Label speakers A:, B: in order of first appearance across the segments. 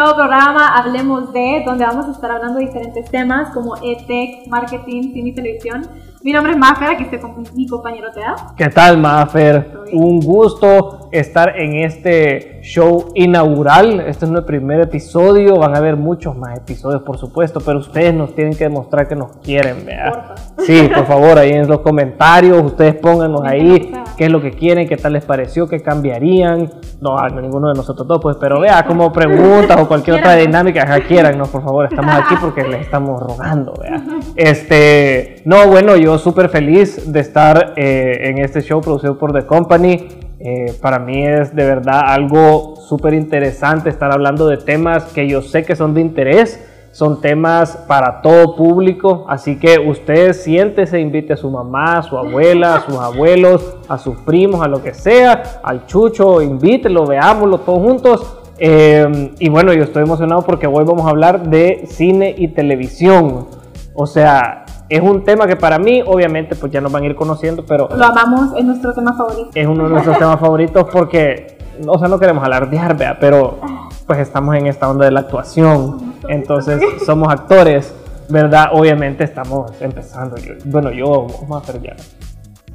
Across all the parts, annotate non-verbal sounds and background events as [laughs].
A: Nuevo programa Hablemos de, donde vamos a estar hablando de diferentes temas como EdTech, marketing, cine y televisión. Mi nombre es Mafer, aquí estoy con mi compañero Tea.
B: ¿Qué tal, Mafer? Un gusto estar en este show inaugural. Este es nuestro primer episodio. Van a haber muchos más episodios, por supuesto, pero ustedes nos tienen que demostrar que nos quieren, ¿verdad? Sí, por favor, ahí en los comentarios, ustedes pónganos ahí qué es lo que quieren, qué tal les pareció, qué cambiarían. No, ninguno de nosotros dos, pues, pero vea como preguntas o cualquier otra dinámica, que quieran, no, por favor, estamos aquí porque les estamos rogando, ¿verdad? Este, no, bueno, yo súper feliz de estar eh, en este show producido por The Company. Eh, para mí es de verdad algo súper interesante estar hablando de temas que yo sé que son de interés, son temas para todo público, así que usted siéntese, invite a su mamá, a su abuela, a sus abuelos, a sus primos, a lo que sea, al chucho, invítelo, veámoslo todos juntos. Eh, y bueno, yo estoy emocionado porque hoy vamos a hablar de cine y televisión. O sea, es un tema que para mí, obviamente, pues ya nos van a ir conociendo, pero...
A: Lo amamos, es nuestro tema favorito.
B: Es uno de nuestros temas favoritos porque, o sea, no queremos alardear, vea, pero pues estamos en esta onda de la actuación, entonces somos actores, ¿verdad? Obviamente estamos empezando, bueno, yo, vamos a hacer ya.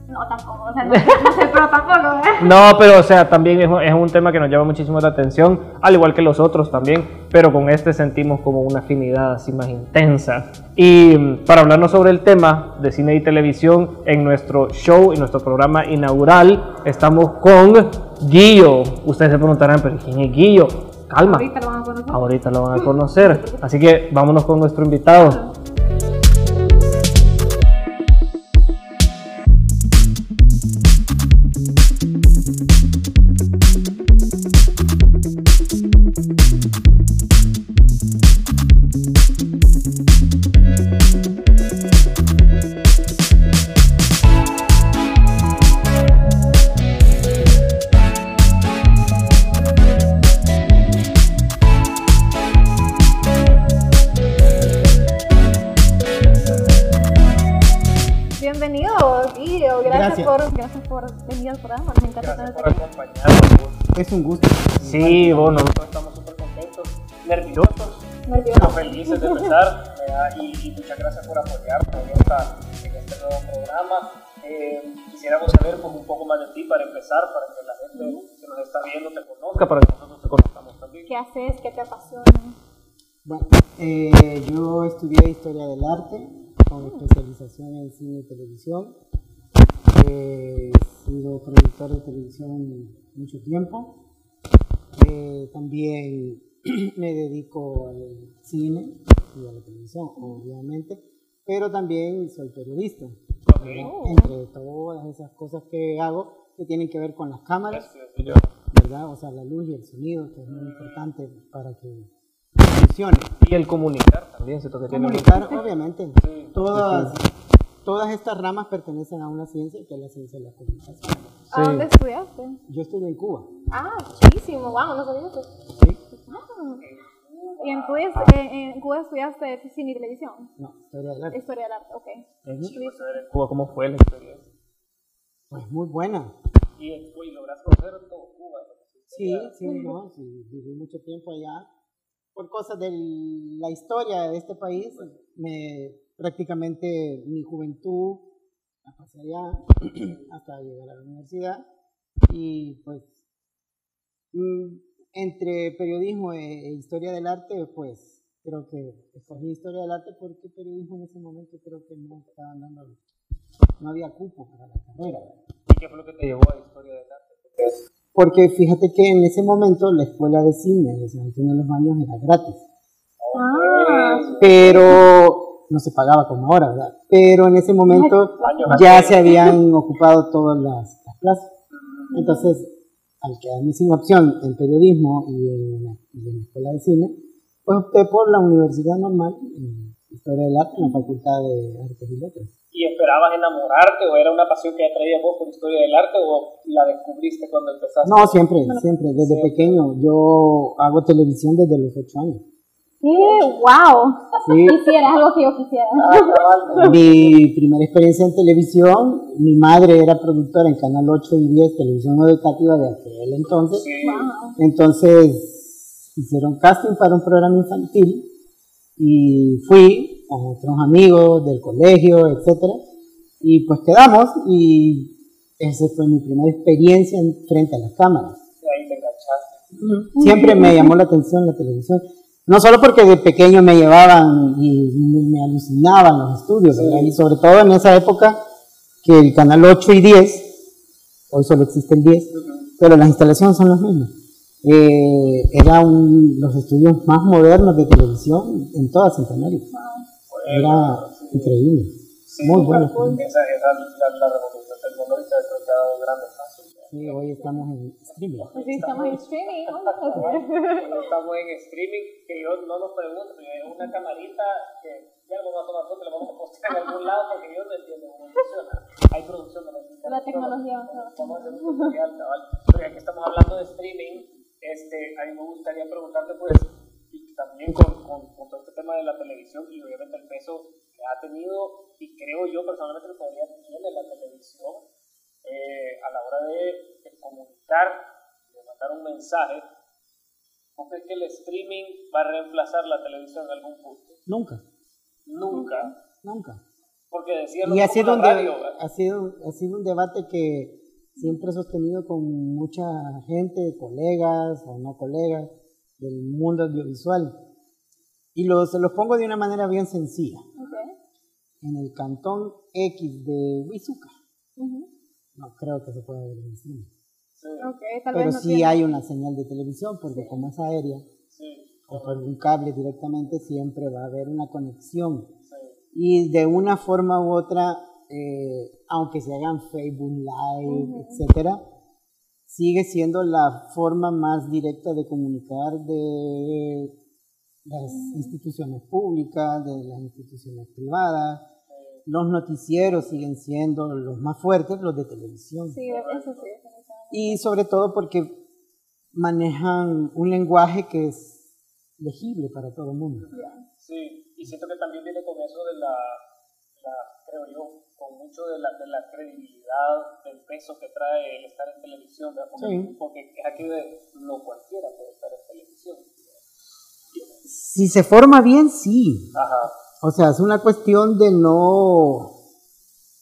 A: No, tampoco, o sea, no, sé, pero tampoco, ¿eh?
B: No, pero o sea, también es, es, un tema que nos llama muchísimo la atención, al igual que los otros también, pero con este sentimos como una afinidad así más intensa. Y para hablarnos sobre el tema de cine y televisión en nuestro show, en nuestro programa inaugural, estamos con Guillo. Ustedes se preguntarán, pero ¿quién es Guillo? Calma.
A: Ahorita lo van a conocer.
B: Ahorita lo van a conocer. [laughs] Así que vámonos con nuestro invitado.
C: Es un gusto.
B: Sí, bueno, nosotros estamos súper contentos, nerviosos, pero felices de empezar. y, muchas gracias por apoyarnos en, en este nuevo programa. Eh, quisiéramos saber pues, un poco más de ti para empezar, para que la gente que nos está viendo te conozca, para que nosotros te conozcamos también.
A: ¿Qué haces? ¿Qué te apasiona?
C: Bueno, eh, yo estudié Historia del Arte con especialización en cine y televisión. He sido productor de televisión mucho tiempo. Eh, también [clears throat] me dedico al cine y a la televisión, obviamente, pero también soy periodista. Entre todas esas cosas que hago que tienen que ver con las cámaras, ¿verdad? O sea, la luz y el sonido, que es muy importante para que funcione.
B: Y el comunicar también, ¿cierto? Que
C: comunicar, obviamente. Todas, todas estas ramas pertenecen a una ciencia que es la ciencia de la comunicación.
A: ¿A dónde estudiaste?
C: Yo estudié en Cuba.
A: Ah, chulísimo, wow, no sabía eso. Sí. Ah. ¿Y en Cuba, eh, en Cuba estudiaste cine y televisión?
C: No, historia del arte.
A: Historia del arte, ok.
B: en Cuba cómo fue la experiencia?
C: Pues muy buena.
B: ¿Y en Cuba lograste conocer todo Cuba?
C: Sí, sí, no, sí, viví mucho tiempo allá. Por cosas de la historia de este país, me prácticamente mi juventud la pasé allá [clears throat] hasta llegar a la universidad y pues mm, entre periodismo e, e, historia del arte pues creo que escogí historia del arte porque periodismo en ese momento creo que no estaban dando no había cupo para la carrera
B: ¿y qué fue lo que te llevó a historia del arte?
C: porque fíjate que en ese momento la escuela de cine de San Antonio de los Baños era gratis ah. pero no se pagaba como ahora, ¿verdad? Pero en ese momento ya se habían [laughs] ocupado todas las, plazas. Entonces, al quedarme sin opción en periodismo y en, la, escuela de cine, pues opté por la universidad normal, en Historia del Arte, en la Facultad de Artes y Letras.
B: ¿Y esperabas enamorarte o era una pasión que atraía vos por Historia del Arte o la descubriste cuando empezaste?
C: No, siempre, siempre, desde pequeño. Yo hago televisión desde los ocho años.
A: ¡Wow! Quisiera, algo que yo quisiera.
C: mi primera experiencia en televisión, mi madre era productora en Canal 8 y 10, televisión educativa de aquel entonces. Entonces, hicieron casting para un programa infantil y fui con otros amigos del colegio, etcétera, y pues quedamos y esa fue mi primera experiencia en, frente a las cámaras.
B: ahí te enganchaste.
C: Siempre me llamó la atención la televisión. No solo porque de pequeño me llevaban y me alucinaban los estudios, y sobre todo en esa época que el canal 8 y 10, hoy solo existe el 10, pero las instalaciones son las mismas. Eh, eran los estudios más modernos de televisión en toda Centroamérica. Era increíble. Muy bueno.
B: Esa, esa la, la, revolución tecnológica creo
C: Sí, hoy estamos en streaming.
A: Sí, estamos en streaming.
B: estamos en streaming, que yo no nos pregunto, es una camarita que ya lo vamos a tomar foto, le vamos a postear en algún lado porque yo no entiendo cómo funciona. Hay producción de la,
A: la tecnología.
B: Vamos a hacer tutorial, cabal. Pero ya que estamos hablando de streaming, este, a mí me gustaría preguntarte, pues, y también con, con, con todo este tema de la televisión y obviamente el peso que ha tenido y creo yo personalmente que todavía tiene la televisión eh, a la hora de, de, comunicar, de mandar un mensaje. ¿No crees que el streaming va a reemplazar la televisión en algún punto?
C: Nunca.
B: Nunca.
C: Nunca.
B: Porque decía
C: y ha sido, un radio, ha, sido, ha sido un debate que siempre he sostenido con mucha gente, colegas o no colegas del mundo audiovisual. Y lo, se los pongo de una manera bien sencilla.
A: Okay
C: en el cantón X de Huizuca. No creo que se pueda ver en.
A: Sí. Okay, tal
C: Pero
A: vez no
C: sí
A: tiene.
C: hay una señal de televisión, porque
A: Sí.
C: como es aérea,
B: Sí,
C: o por un cable directamente, siempre va a haber una conexión. Y de una forma u otra, eh, aunque se hagan Facebook Live,
A: Ujú.
C: etcétera, sigue siendo la forma más directa de comunicar de las instituciones públicas, de las instituciones privadas. Los noticieros siguen siendo los más fuertes, los de televisión.
A: Sí, eso sí.
C: Y sobre todo porque manejan un lenguaje que es legible para todo el mundo.
B: Sí. Y siento que también viene con eso de la, la creo yo, con mucho de la, de la credibilidad, del peso que trae el estar en televisión. Porque,
C: Sí.
B: porque es aquí de no cualquiera puede estar en televisión.
C: Si se forma bien, sí.
B: Ajá,
C: O sea, es una cuestión de no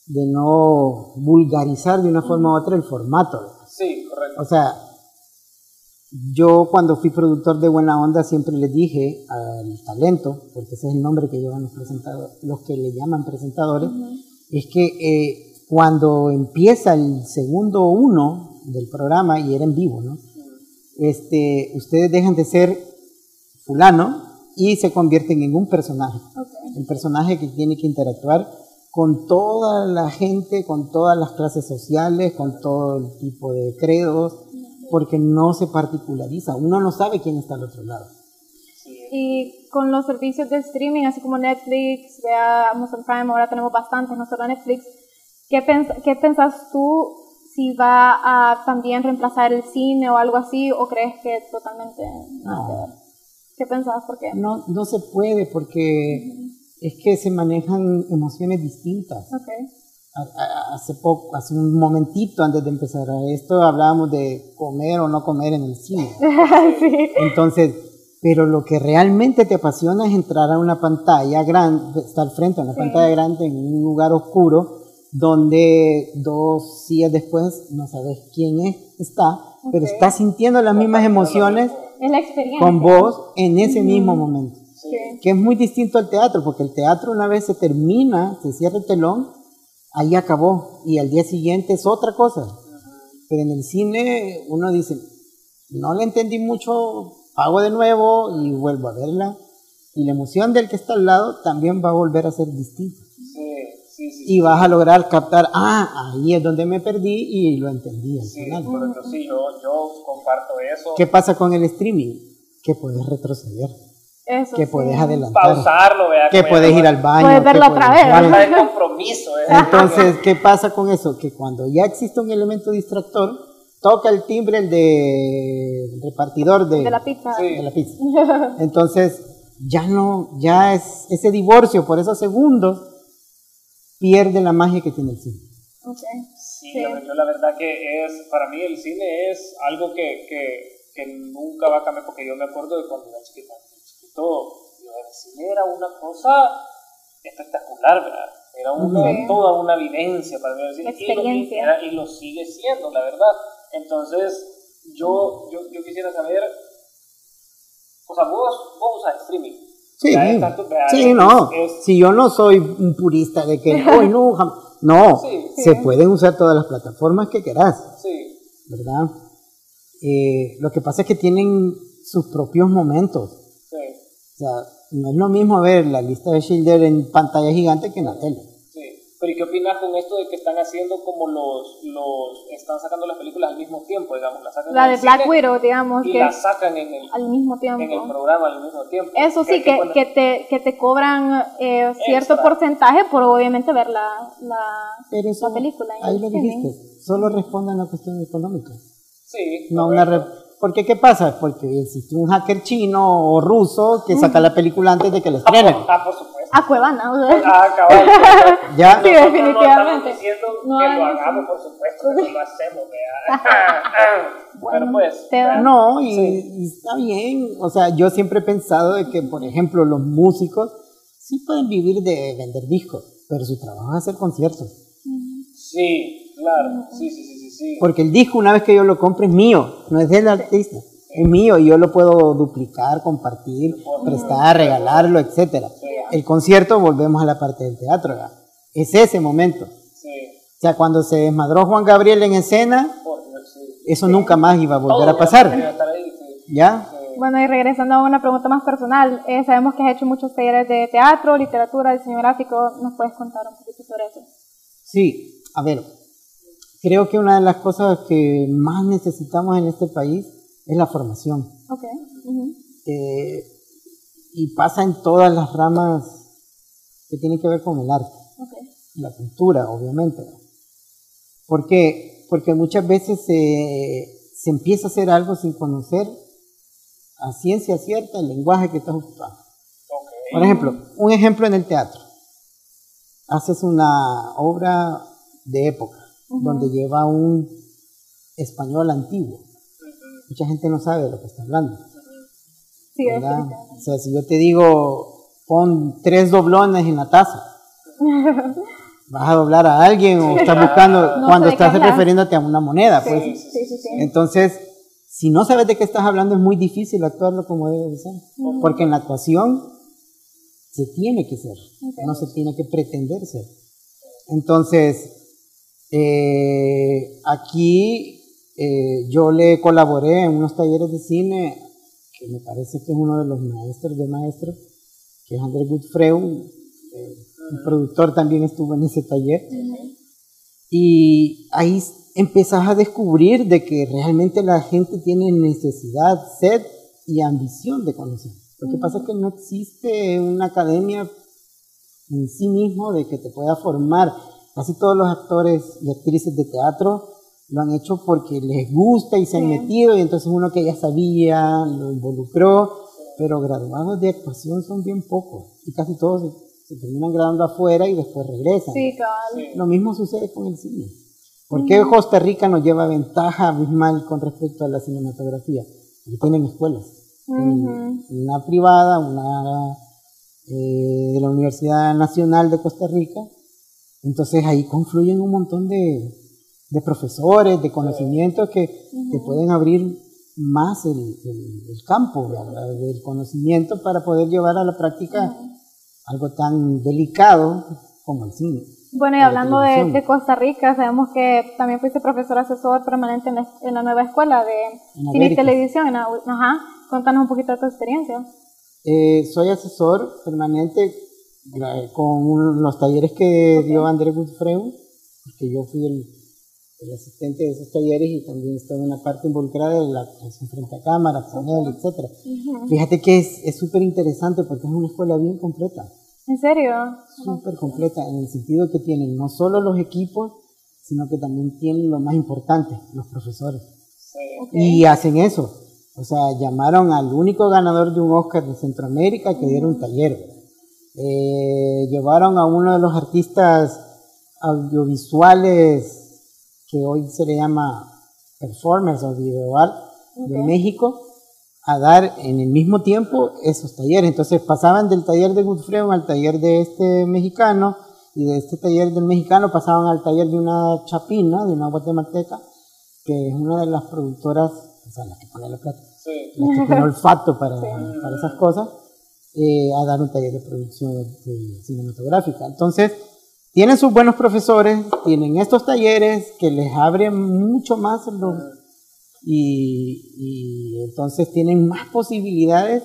C: de no vulgarizar de una forma u otra el formato.
B: sí, correcto.
C: O sea, yo cuando fui productor de Buena Onda siempre les dije al talento, porque ese es el nombre que llevan los presentadores, los que le llaman presentadores, es que eh, cuando empieza el segundo uno del programa, y era en vivo, ¿no? Este, ustedes dejan de ser fulano y se convierten en un personaje.
A: Okay.
C: El personaje que tiene que interactuar con toda la gente, con todas las clases sociales, con todo el tipo de credos, porque no se particulariza. Uno no sabe quién está al otro lado.
A: Y con los servicios de streaming, así como Netflix, vea Amazon Prime, ahora tenemos bastantes, no solo Netflix. ¿Qué, pens ¿Qué pensás tú si va a también reemplazar el cine o algo así? ¿O crees que totalmente
C: No.
A: ver? ¿Qué pensás? ¿Por qué?
C: No, no se puede porque es que se manejan emociones distintas.
A: Ok.
C: A- a- Hace poco, hace un momentito antes de empezar a esto, hablábamos de comer o no comer en el cine. [laughs]
A: sí.
C: Entonces, pero lo que realmente te apasiona es entrar a una pantalla grande, estar frente a una
A: Sí.
C: pantalla grande en un lugar oscuro donde dos días después no sabes quién es, está, pero estás sintiendo las mismas emociones
A: Es la experiencia.
C: con vos en ese mismo momento.
A: Sí.
C: Que es muy distinto al teatro, porque el teatro una vez se termina, se cierra el telón, ahí acabó, y al día siguiente es otra cosa. Pero en el cine uno dice, no le entendí mucho, pago de nuevo y vuelvo a verla. Y la emoción del que está al lado también va a volver a ser distinta.
B: Sí, sí, sí.
C: Y vas a lograr captar, ah, ahí es donde me perdí y lo entendí al
B: Sí,
C: final.
B: correcto, sí, yo, yo comparto eso.
C: ¿Qué pasa con el streaming? Que puedes retroceder,
A: Eso
C: que
A: sí.
C: puedes adelantar,
B: Pausarlo, vea.
C: que puedes ir al baño.
A: Puedes verlo otra vez.
B: Falta de compromiso, ¿eh? [laughs]
C: Entonces, ¿qué pasa con eso? Que cuando ya existe un elemento distractor, toca el timbre el de el repartidor de,
A: De la pizza.
B: Sí.
C: de la pizza. [laughs] Entonces, ya no, ya es ese divorcio por esos segundos pierde la magia que tiene el cine.
A: Ok.
B: Sí,
A: Sí.
B: Yo, yo la verdad que es, para mí el cine es algo que, que que nunca va a cambiar, porque yo me acuerdo de cuando era chiquito, cine era una cosa espectacular, ¿verdad? Era una, toda una vivencia para mí.
A: Experiencia.
B: Y lo, y lo sigue siendo, la verdad. Entonces, yo, yo, yo quisiera saber, o sea, vos, vos usas streaming.
C: Sí, sí, no. si yo no soy un purista de que [laughs] hoy no, no, se pueden usar todas las plataformas que quieras.
B: Sí.
C: ¿Verdad? Eh, lo que pasa es que tienen sus propios momentos. O sea, no es lo mismo ver la lista de Schindler en pantalla gigante que en la tele.
B: Sí, pero ¿y qué opinas con esto de que están haciendo como los, los están sacando las películas al mismo tiempo, digamos? La, sacan
A: la de Black Widow, digamos.
B: Y que la sacan en el,
A: al mismo tiempo.
B: En el programa al mismo tiempo.
A: Eso sí, que, que, te, que te cobran eh, cierto porcentaje por obviamente ver la, la, película.
C: ahí lo dijiste, solo responde a una cuestión económica.
B: Sí.
C: No una porque ¿qué pasa? Porque existe un hacker chino o ruso que saca la película antes de que la estrenen.
B: Ah, por supuesto.
A: A Cuevana, ¿no?
B: Ah, cabal. [laughs]
C: ya.
A: Sí, definitivamente.
B: No diciendo no, que lo hagamos, por supuesto, que lo hacemos, vea. [laughs] [laughs] bueno, Pero pues.
C: No, y, y, está bien. O sea, yo siempre he pensado de que, por ejemplo, los músicos sí pueden vivir de vender discos, pero su trabajo es hacer conciertos.
B: Sí, claro. Sí, sí, sí.
C: Porque el disco, una vez que yo lo compre, es mío, no es del artista. Es mío y yo lo puedo duplicar, compartir, prestar, regalarlo, etc. El concierto, volvemos a la parte del teatro, es ese momento. O sea, cuando se desmadró Juan Gabriel en escena, eso nunca más iba a volver a pasar. ¿Ya?
A: Bueno, y regresando a una pregunta más personal, eh, sabemos que has hecho muchos talleres de teatro, literatura, diseño gráfico, ¿nos puedes contar un poquito sobre eso?
C: Sí, a ver, creo que una de las cosas que más necesitamos en este país es la formación.
A: Okay.
C: Eh, y pasa en todas las ramas que tienen que ver con el arte.
A: Okay.
C: La cultura, obviamente. ¿Por qué? Porque muchas veces se, empieza a hacer algo sin conocer a ciencia cierta el lenguaje que estás usando. Por ejemplo, un ejemplo en el teatro. Haces una obra de época donde lleva un español antiguo. Mucha gente no sabe de lo que está hablando.
A: Sí,
C: o sea, si yo te digo, pon tres doblones en la taza, [laughs] vas a doblar a alguien o estás buscando cuando estás refiriéndote a una moneda. Pues. Entonces, si no sabes de qué estás hablando, es muy difícil actuarlo como debe de ser. Porque en la actuación se tiene que ser, no se tiene que pretender ser. Entonces, eh, aquí eh, yo le colaboré en unos talleres de cine, que me parece que es uno de los maestros de maestros, que es André Gutfreu, eh, un productor también estuvo en ese taller. Y ahí empezás a descubrir de que realmente la gente tiene necesidad, sed y ambición de conocer. Lo que pasa es que no existe una academia en sí mismo de que te pueda formar Casi todos los actores y actrices de teatro lo han hecho porque les gusta y se han metido y entonces uno que ya sabía lo involucró, pero graduados de actuación son bien pocos y casi todos se, terminan graduando afuera y después regresan.
A: Sí,
C: Lo mismo sucede con el cine. ¿Por qué Costa Rica nos lleva ventaja abismal con respecto a la cinematografía? Porque tienen escuelas. Una privada, una eh, de la Universidad Nacional de Costa Rica entonces ahí confluyen un montón de, de profesores, de conocimientos que te pueden abrir más el, el, campo del conocimiento para poder llevar a la práctica algo tan delicado como el cine.
A: Bueno, y hablando de, de, Costa Rica, sabemos que también fuiste profesor asesor permanente en la, nueva escuela de cine y televisión. ajá, contanos un poquito de tu experiencia.
C: Eh, soy asesor permanente con los talleres que dio André Gutfreu, porque yo fui el, asistente de esos talleres y también estaba en la parte involucrada de la actuación frente a cámara, con él, etc. Fíjate que es súper interesante porque es una escuela bien completa.
A: ¿En serio?
C: Súper completa, en el sentido que tienen no solo los equipos, sino que también tienen lo más importante, los profesores. Y hacen eso. O sea, llamaron al único ganador de un Oscar de Centroamérica que diera un taller. Eh, llevaron a uno de los artistas audiovisuales que hoy se le llama performers o video de México a dar en el mismo tiempo esos talleres. Entonces pasaban del taller de Gutfredo al taller de este mexicano y de este taller del mexicano pasaban al taller de una chapina, de una guatemalteca, que es una de las productoras, o sea, la que pone la plata, la que tiene [laughs] olfato para, para esas cosas, eh, a dar un taller de producción de cinematográfica. Entonces, tienen sus buenos profesores, tienen estos talleres que les abren mucho más los, y, y entonces tienen más posibilidades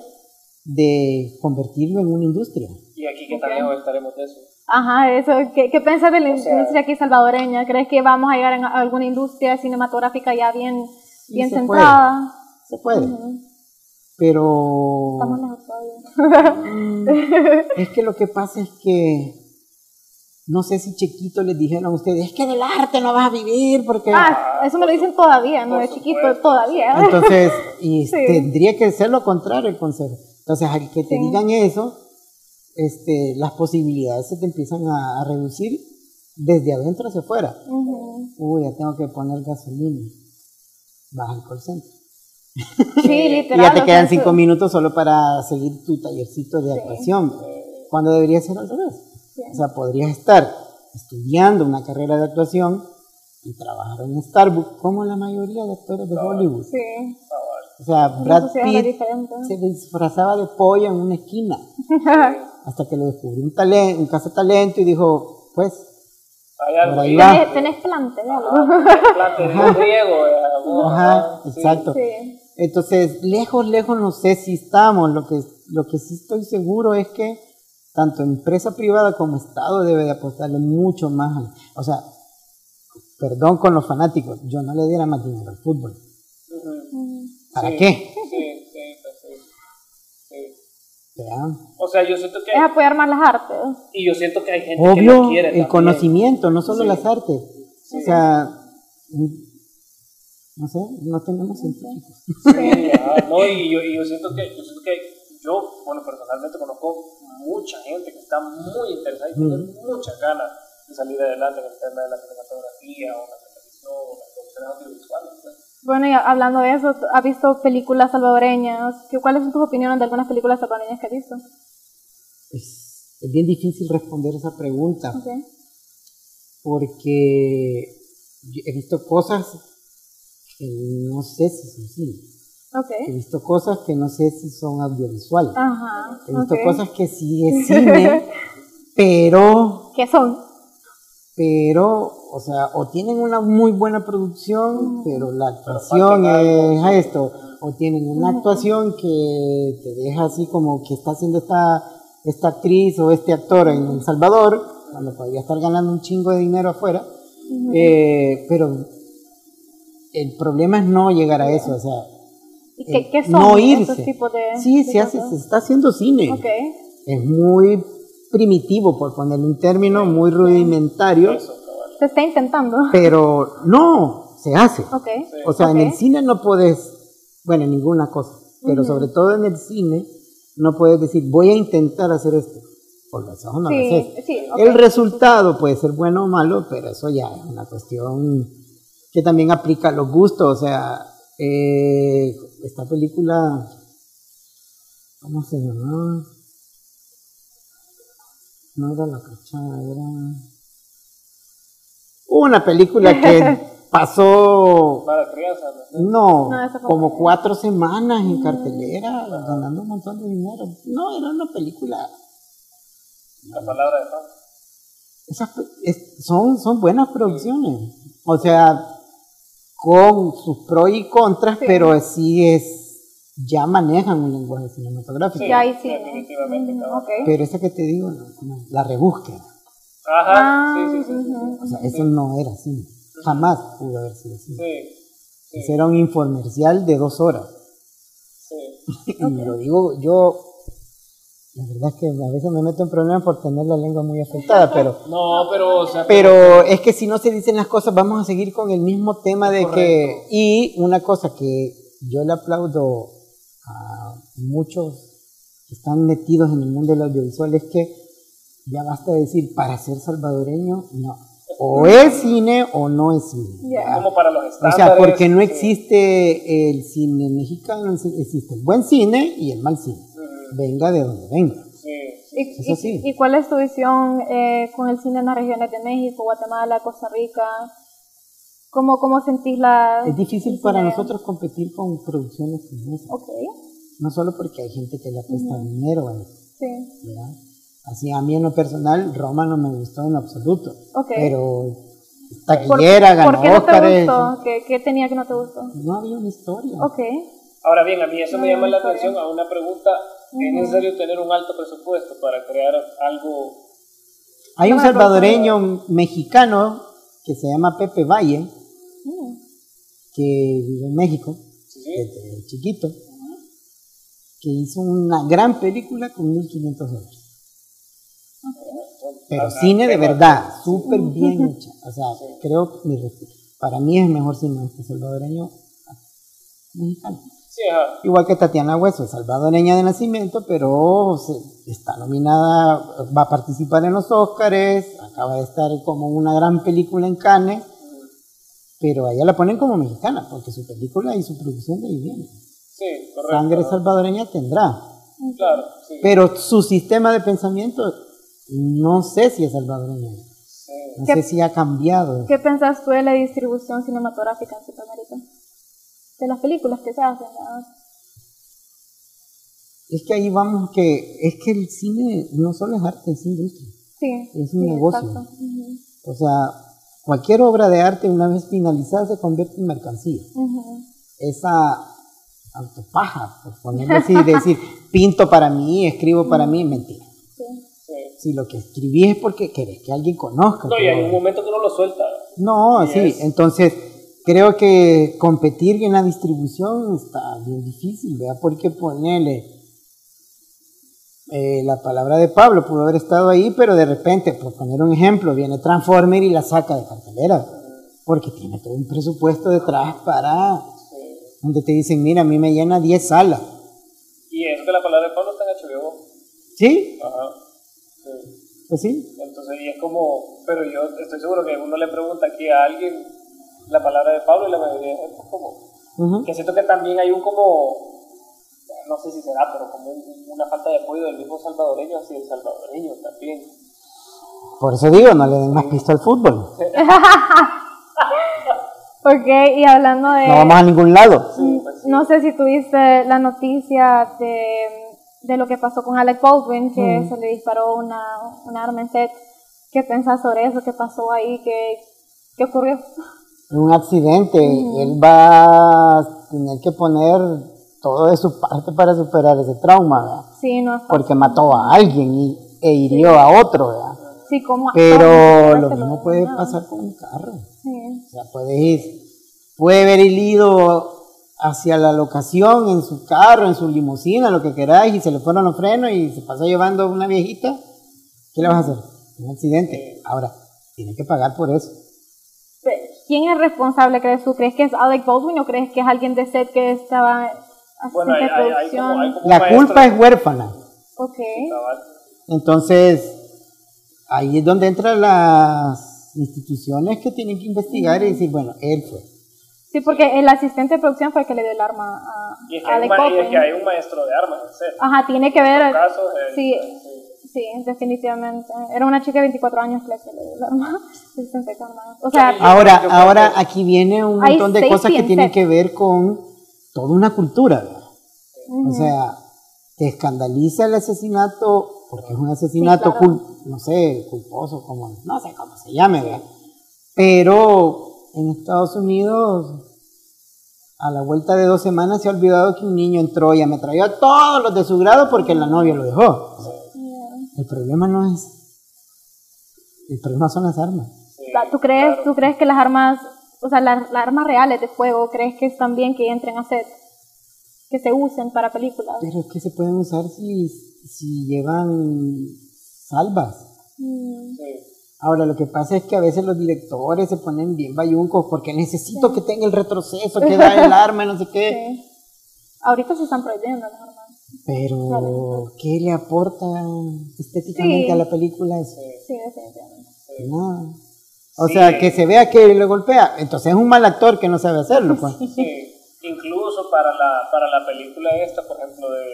C: de convertirlo en una industria.
B: Y aquí que también estaremos de eso.
A: Ajá, eso. ¿Qué, qué piensas de la industria aquí salvadoreña? ¿Crees que vamos a llegar a alguna industria cinematográfica ya bien, bien
C: se
A: centrada?
C: Se puede.
A: Ujú.
C: Pero
A: Estamos lejos todavía.
C: mm, es que lo que pasa es que no sé si chiquito les dijeron a ustedes, es que del arte no vas a vivir porque...
A: ah, eso me lo dicen todavía, no de chiquito, todavía.
C: Entonces, [laughs] y
A: Sí.
C: tendría que ser lo contrario el consejo. Entonces, al que te
A: Sí.
C: digan eso, este, las posibilidades se te empiezan a, a reducir desde adentro hacia afuera.
A: Ujú.
C: Uy, ya tengo que poner gasolina. Vas al call center.
A: Sí,
C: Y
A: literal.
C: ya te
A: o
C: quedan
A: sea,
C: cinco minutos solo para seguir tu tallercito de
A: Sí.
C: actuación. Cuando debería ser al revés.
A: Sí.
C: O sea, podrías estar estudiando una carrera de actuación y trabajar en Starbucks como la mayoría de actores de Hollywood.
A: Sí.
C: O sea, Brad Pitt se disfrazaba de pollo en una esquina [laughs] hasta que lo descubrió un, talento, un talento y dijo, pues, ahí.
A: Tenés, tenés plante de algo.
B: Plante de riego. eh,
C: ajá,
B: sí.
C: exacto.
A: Sí.
C: Entonces, lejos, lejos no sé si estamos. Lo que, lo que sí estoy seguro es que tanto empresa privada como Estado debe de apostarle mucho más. o sea, perdón con los fanáticos, yo no le diera más dinero al fútbol. ¿Para
B: Sí,
C: qué?
B: Sí, sí, pues sí. Sí. O sea, yo siento que.
A: Es apoyar más las artes.
B: Y yo siento que hay gente que lo
C: Obvio,
B: quiere.
C: el
B: también.
C: conocimiento, no solo
B: Sí.
C: las artes. O sea, no sé, no tenemos científicos. [laughs]
B: Sí, ajá, no, y yo, y yo siento que, yo siento que yo, bueno, personalmente conozco mucha gente que está muy interesada y tiene muchas ganas de salir adelante en el tema de la cinematografía o la televisión o las producciones audiovisuales. pues.
A: Bueno, y hablando de eso, ¿has visto películas salvadoreñas? ¿Qué- ¿Cuáles son tus opiniones de algunas películas salvadoreñas que has visto?
C: Es, es bien difícil responder esa pregunta
A: Ok.
C: porque he visto cosas que no sé si son cine. He
A: Ok.
C: visto cosas que no sé si son audiovisuales.
A: Ajá.
C: He visto
A: ok.
C: cosas que sí es [laughs] cine, pero
A: ¿Qué son?
C: pero, o sea, o tienen una muy buena producción, pero la actuación es a esto, o tienen una actuación que te deja así como que está haciendo esta, esta actriz o este actor en El Salvador, cuando podría estar ganando un chingo de dinero afuera, eh, pero el problema es no llegar a eso, o sea,
A: ¿Y qué, qué son
C: no
A: esos
C: irse.
A: tipos de
C: sí,
A: de
C: se hace, se está haciendo cine
A: Ok.
C: es muy primitivo, por ponerle un término, muy rudimentario,
A: Se está intentando.
C: pero no, se hace.
A: Ok.
C: O sea, en el cine no puedes, bueno, en ninguna cosa, pero sobre todo en el cine no puedes decir, voy a intentar hacer esto, porque eso no lo
A: Sí,
C: haces.
A: sí, ok.
C: El resultado puede ser bueno o malo, pero eso ya es una cuestión que también aplica a los gustos, o sea, eh, esta película, ¿cómo se llama? No era La Cachada, era una película que [laughs] pasó,
B: crianza, ¿no?
C: como cuatro semanas en cartelera, ganando un montón de dinero. No, era una película
B: La palabra de
C: esas es- son, son buenas producciones. O sea, con sus pros y contras,
A: Sí.
C: pero sí es, ya manejan un lenguaje cinematográfico.
A: Ya hay cine.
B: definitivamente.
C: Pero esa que te digo, no, como la rebúsqueda.
B: Ajá,
A: Ah,
B: sí, sí, sí. sí.
C: O sea, eso no era cine. Jamás pudo haber sido cine.
B: Sí,
C: Ese era un infomercial de dos horas.
B: sí. [laughs]
C: Y lo digo yo, la verdad es que a veces me meto en problemas por tener la lengua muy afectada, [laughs] pero
B: No, pero, o sea,
C: Pero es que si no se dicen las cosas, vamos a seguir con el mismo tema de que... Y una cosa que yo le aplaudo a muchos que están metidos en el mundo del audiovisual es que ya basta de decir, para ser salvadoreño, no. o es cine o no es cine.
A: Ya.
B: Como para los
C: O
B: estándares.
C: sea, porque no
B: sí.
C: existe el cine mexicano, existe el buen cine y el mal cine. Venga de donde venga.
B: Sí.
A: ¿Y,
C: sí.
A: y- cuál es tu visión eh, con el cine en las regiones de México, Guatemala, Costa Rica? ¿Cómo, cómo sentís la...?
C: Es difícil para nosotros competir con producciones como esas.
A: Ok,
C: No solo porque hay gente que le apuesta dinero a eso,
A: sí.
C: ¿verdad? Así a mí en lo personal, Roma no me gustó en lo absoluto.
A: Ok.
C: Pero
A: ¿Por,
C: taquillera, ganó
A: ¿por qué no te gustó? ¿Qué, ¿Qué tenía que no te gustó?
C: No había una historia.
A: Ok,
B: Ahora bien, a mí eso me llama la atención a una pregunta. ¿Es necesario tener un alto presupuesto para crear algo?
C: Hay un salvadoreño mexicano que se llama Pepe Valle,
A: Mm,
C: que vive en México,
B: Sí,
C: desde chiquito, que hizo una gran película con 1500 dólares. Pero
B: Ah,
C: cine de verdad, súper bien [laughs] hecha. O sea, creo, mi respeto, para mí es el mejor cineasta salvadoreño mexicano.
B: Sí, ajá.
C: Igual que Tatiana Hueso, es salvadoreña de nacimiento, pero se- está nominada, va a participar en los Óscares, acaba de estar como una gran película en Cannes, pero a ella la ponen como mexicana, porque su película y su producción de ahí viene.
B: Sí, correcto.
C: Sangre salvadoreña tendrá,
B: Claro, sí.
C: pero su sistema de pensamiento no sé si es salvadoreño,
B: sí.
C: no
A: ¿Qué-
C: sé si ha cambiado.
A: ¿Qué pensás tú de la distribución cinematográfica en Centroamérica? De las películas que se hacen. ¿verdad?
C: Es que ahí vamos que, es que el cine no solo es arte, es industria.
A: Sí.
C: Es un
A: sí,
C: negocio.
A: exacto.
C: O sea, cualquier obra de arte una vez finalizada se convierte en mercancía. Esa autopaja, por ponerlo así, decir, [laughs] pinto para mí, escribo para mí, mentira.
A: Sí.
B: sí.
C: Si lo que escribí es porque querés que alguien conozca.
B: No, y hay un momento que uno lo suelta.
C: No,
B: Sí,
C: sí,
B: es.
C: entonces creo que competir en la distribución está bien difícil, ¿verdad? Porque ponele eh, la palabra de Pablo, pudo haber estado ahí, pero de repente, por poner un ejemplo, viene Transformer y la saca de cartelera, porque tiene todo un presupuesto detrás para, donde te dicen, mira, a mí me llena 10 salas,
B: Y es que la palabra de Pablo está en HBO.
C: ¿sí?
B: Ajá. Sí.
C: Pues sí,
B: Entonces, y es como, pero yo estoy seguro que uno le pregunta aquí a alguien la palabra de Pablo y la mayoría de gente como,
C: ujú.
B: que siento que también hay un como, no sé si será, pero como un- una falta de apoyo del mismo salvadoreño hacia el salvadoreño también.
C: por eso digo, no le den más pista al fútbol, [laughs]
A: Ok, y hablando de...
C: no vamos a ningún lado.
B: Sí, pues sí.
A: No sé si tuviste la noticia de, de lo que pasó con Alec Baldwin, que se le disparó una, una arma en set. ¿Qué pensás sobre eso? ¿Qué pasó ahí? ¿Qué, qué ocurrió?
C: Un accidente, él va a tener que poner todo de su parte para superar ese trauma, ¿verdad?
A: Sí, no es fácil.
C: porque mató a alguien y, e hirió a otro, ¿verdad?
A: Sí, como
C: pero lo mismo puede pasar con un carro,
A: Sí.
C: o sea, puede ir, puede haber ido hacia la locación en su carro, en su limusina, lo que queráis, y se le fueron los frenos y se pasó llevando una viejita, ¿qué le vas a hacer? Un accidente. Ahora, tiene que pagar por eso.
A: ¿Quién es responsable, crees tú? ¿Crees que es Alec Baldwin o crees que es alguien de set que estaba
B: Bueno, hay, hay, como, como
C: La
B: maestro
C: culpa es huérfana.
A: Ok.
B: cabal.
C: Entonces, ahí es donde entran las instituciones que tienen que investigar y decir, bueno, él fue.
A: Sí, porque el asistente de producción fue el que le dio el arma a,
B: Y es que,
A: a
B: hay un, y es
A: Baldwin.
B: que hay un maestro de armas en serio.
A: Ajá, tiene que ver.
B: casos, eh,
A: sí,
B: sí.
A: sí, definitivamente. Era una chica de 24 años que le que le dio el arma. [laughs] O sea,
C: Ahora,
B: yo
C: ahora aquí viene un montón de cosas que
A: en
C: tienen que ver con toda una cultura. ¿verdad? O sea, te escandaliza el asesinato porque es un asesinato,
A: claro.
C: cul- no sé, culposo, como, no sé cómo se llame, ¿verdad? Pero en Estados Unidos, a la vuelta de dos semanas se ha olvidado que un niño entró y ametralló a todos los de su grado porque la novia lo dejó. El problema no es, el problema son las armas.
B: Sí,
A: ¿tú crees,
B: claro.
A: ¿tú crees que las armas, o sea, las, las armas reales de fuego, crees que están bien que entren a set? Que se usen para películas.
C: Pero es que se pueden usar si, si llevan salvas.
A: Mm,
B: Sí.
C: Ahora, lo que pasa es que a veces los directores se ponen bien bayuncos porque necesito que tenga el retroceso, que [laughs] da el arma, no sé qué.
A: sí. Ahorita se están prohibiendo las
C: Pero, ¿qué le aporta estéticamente
A: Sí.
C: a la película eso?
A: Sí, definitivamente.
C: Nada. O
B: Sí.
C: sea, que se vea que le golpea. Entonces es un mal actor que no sabe hacerlo. Pues.
B: Sí, incluso para la, para la película esta, por ejemplo, de.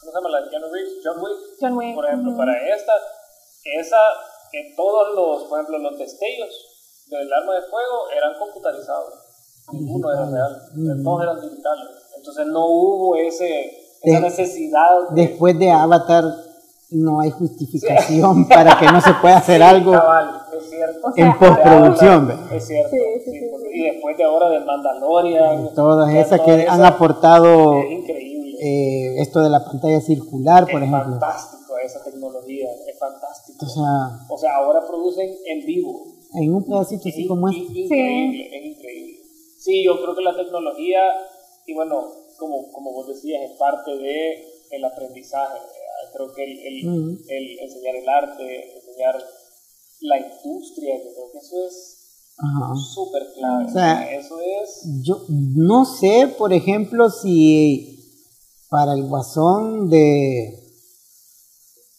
B: ¿Cómo se llama? La de Keanu Reeves, John Wick.
A: John Wick.
B: Por ejemplo, para esta, esa, que todos los, por ejemplo, los destellos del arma de fuego eran computarizados. Ninguno era real.
C: Ujú.
B: Todos eran digitales. Entonces no hubo ese, esa necesidad de
C: Después de Avatar no hay justificación para que no se pueda hacer algo
B: cabal, es cierto.
A: O sea,
C: en postproducción.
B: Es cierto.
A: Sí, sí,
B: sí,
A: sí, sí.
B: Y después de ahora de Mandalorian.
C: Todas
B: ya
C: esas
B: todas
C: que han aportado
B: Es increíble.
C: eh, esto de la pantalla circular, por
B: es
C: ejemplo.
B: fantástico esa tecnología, es fantástico.
C: O sea,
B: O sea, ahora producen en vivo.
C: en un pedacito
B: Es
C: así como
B: in-
C: este.
B: increíble, es increíble. Sí, yo creo que la tecnología, y bueno, como, como vos decías, es parte de el aprendizaje. ¿verdad? Creo que el, el, el enseñar el arte, enseñar la industria, yo creo que eso es súper clave.
C: O sea,
B: eso es...
C: Yo no sé, por ejemplo, si para el guasón de.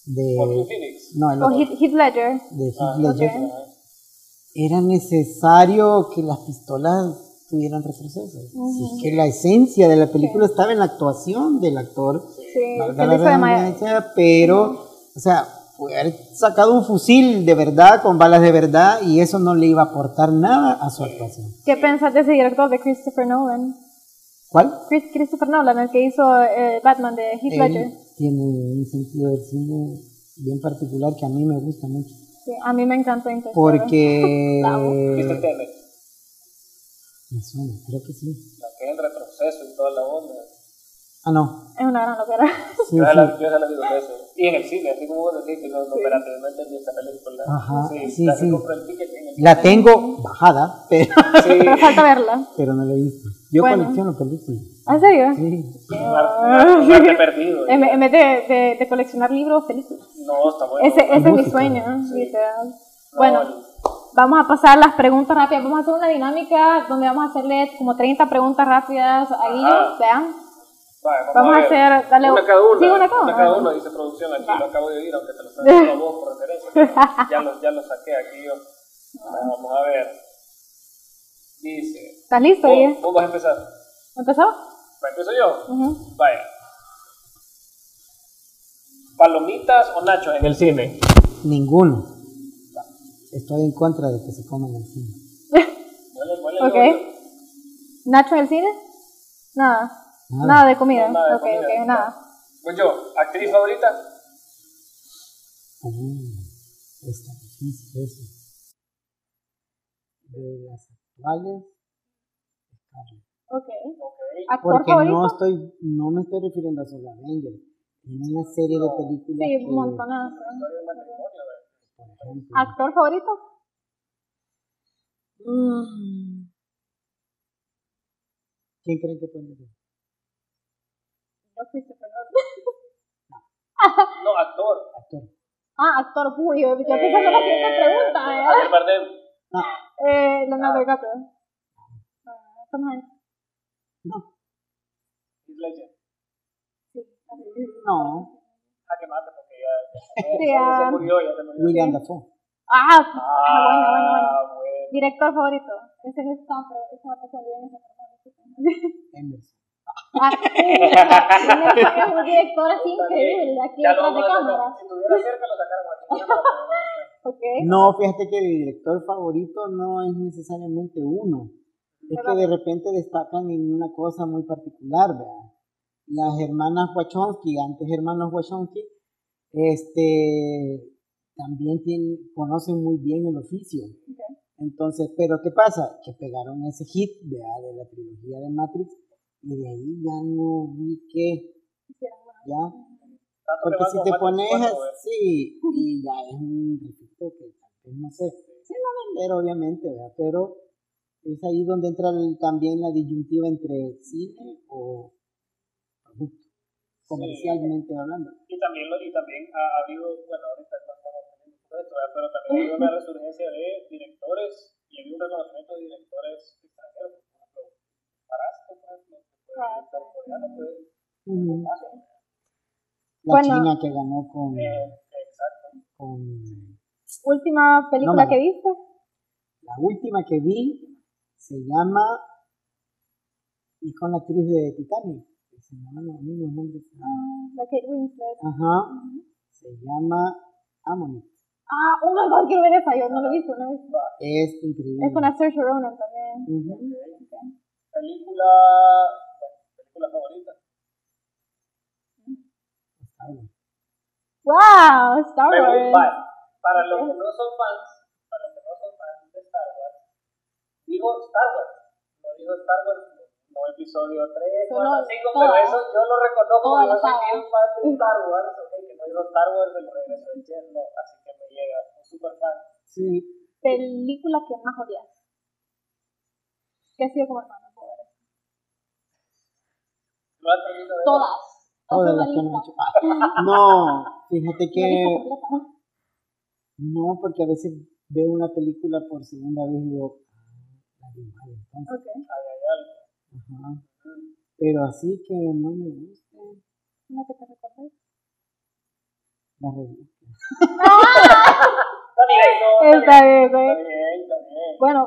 C: de
B: Phoenix.
C: no, el
A: O
C: otro,
A: Heath, Heath Ledger.
C: de Heath
B: Ah,
C: Ledger, era necesario que las pistolas tuvieran retrocesos. Si es que la esencia de la película estaba en la actuación del actor,
A: Sí,
C: la pero, o sea, haber sacado un fusil de verdad, con balas de verdad, y eso no le iba a aportar nada a su actuación.
A: ¿Qué pensás de ese director de Christopher Nolan?
C: ¿Cuál?
A: Chris- Christopher Nolan, el que hizo eh, Batman de Heath Ledger.
C: Tiene un sentido del cine bien particular que a mí me gusta mucho.
A: Sí, a mí me Interstellar.
C: Porque... [laughs] Me suena, creo que sí.
B: La que es el retroceso y toda la onda.
C: Ah, no.
A: Es una gran locura.
C: Sí,
B: yo, ya
C: sí.
B: la, yo ya la dos veces. Y en el cine, así como vos decís, que no, no, espérate, no entendí esta película.
C: Ajá,
B: sí,
C: sí, sí.
B: el ticket en el
C: La
B: cine.
C: tengo bajada, pero,
B: Sí, [laughs] [laughs]
A: falta verla.
C: pero no la he visto. Yo
A: Bueno.
C: colecciono películas.
A: ¿Ah, ¿En serio?
C: Sí.
B: arte- un arte perdido.
A: En, en vez de, de, de coleccionar libros, películas.
B: No, está bueno.
A: Ese, ese es mi sueño, literal. Bueno,
B: No,
A: vamos a pasar las preguntas rápidas. Vamos a hacer una dinámica donde vamos a hacerle como 30 preguntas rápidas a ellos,
B: Ajá.
A: vean.
B: vale,
A: Vamos a
B: ver.
A: hacer- dale-
B: una cada una.
A: sí, una cada una.
B: cada uno, dice producción. Aquí lo acabo de oír, aunque te lo estás diciendo a vos por referencia. [laughs] ya, lo, ya lo saqué aquí yo. Bueno, vamos a ver. Dice.
A: ¿Estás listo, Ian?
B: vos vas a empezar.
A: ¿Empezó?
B: ¿Va, ¿Empiezo yo?
A: Ujú.
B: Vaya. ¿Palomitas o nachos en el cine?
C: Ninguno. Estoy en contra de que se coman el cine.
B: Huele, huele,
A: Ok.
B: huele.
A: ¿Nacho en el cine? Nada.
C: Nada.
A: Nada, de comida.
B: No, nada de
A: ok,
B: comida.
A: ok, nada.
B: Pues yo, ¿actriz favorita?
C: Uh, está difícil eso. De las actuales, Scarlett.
A: Ok.
B: Ok.
A: ¿Actor
C: Porque
A: favorito?
C: no estoy, no me estoy refiriendo a solo a Avengers. En una serie de películas
A: Sí,
C: que,
A: un montonazo.
C: ejemplo,
A: ¿Actor favorito?
C: Mm. ¿Quién creen que puede ser?
A: Yo Christopher Nolan.
B: No, actor.
C: Actor.
A: Ah, actor, uy, yo, pensando en la siguiente pregunta, ¿eh?
B: Javier Bardem.
A: Eh, Leonardo DiCaprio. Ah, Tom Hanks.
C: No.
B: Heath Ledger.
C: No.
B: Ah, que mate, porque ya, se murió, ya se murió.
C: William Dafoe.
A: Ah, ah, bueno, bueno, bueno.
B: Ah, bueno.
A: Director favorito. Ese es está, pero estaba pensando en esa persona.
C: Emerson.
A: Ah, es [laughs] un director así increíble, aquí detrás de
B: a
A: cámara.
B: Si estuviera cerca, lo sacáramos aquí. [laughs]
A: Ok.
C: No, fíjate que el director favorito no es necesariamente uno. Es que de repente destacan en una cosa muy particular, ¿verdad? Las hermanas Wachowski, antes hermanos Wachowski, este, también tienen, conocen muy bien el oficio. Entonces, pero ¿qué pasa? Que pegaron ese hit ¿verdad? de la trilogía de Matrix y de ahí ya no vi que, ya, porque si te pones así, y ya es un refrito que tal vez no sé, sí va a vender obviamente, ¿verdad? pero es ahí donde entra el- también la disyuntiva entre cine o comercialmente hablando.
B: Y también, lo, y también ha, ha habido, bueno, ahorita no estamos esto, ¿verdad? pero también ha habido una resurgencia de directores y ha habido un reconocimiento de directores extranjeros, por ejemplo, Parásito, por ejemplo, coreano, más
C: La
A: Bueno.
C: China que ganó con,
B: eh, exacto.
C: con
A: Última película que viste.
C: La última que vi se llama, y con la actriz de Titanic, se llama, no, ni los nombres.
A: Ah, la Kate Winslet.
C: Ajá, se llama Ammonite.
A: Ah, oh my god, quiero ver esa. Yo no lo he visto, no lo he visto.
C: Es increíble.
A: Es con la Saoirse Ronan también.
C: Ujú.
A: Ok.
B: Película, película favorita.
C: Está bueno.
A: Wow, Star
B: Me
A: Wars.
B: gusta. Para los que no son fans, para los que no son fans de Star Wars, digo Star Wars, no digo Star Wars, no episodio 3,
A: Solo
B: 4, 5, pero eso yo lo reconozco porque yo soy bien fan de Star Wars, ok, que no digo Star Wars del regreso del Jedi, no, así que me llega, un super fan.
C: Sí,
A: Película que más odias. Que ha sido como hermano. Todas.
C: todas las que han hecho. [laughs] No, fíjate que no, porque a veces veo una película por segunda vez y digo, ah, la vi mal entonces.
A: Ok.
B: Ay, ay, ay.
C: Ajá. Pero así que no me gusta
A: Una que te recuerdes.
C: la. [laughs]
B: Está bien, no,
A: Está bien,
B: está bien, está bien.
A: Bueno,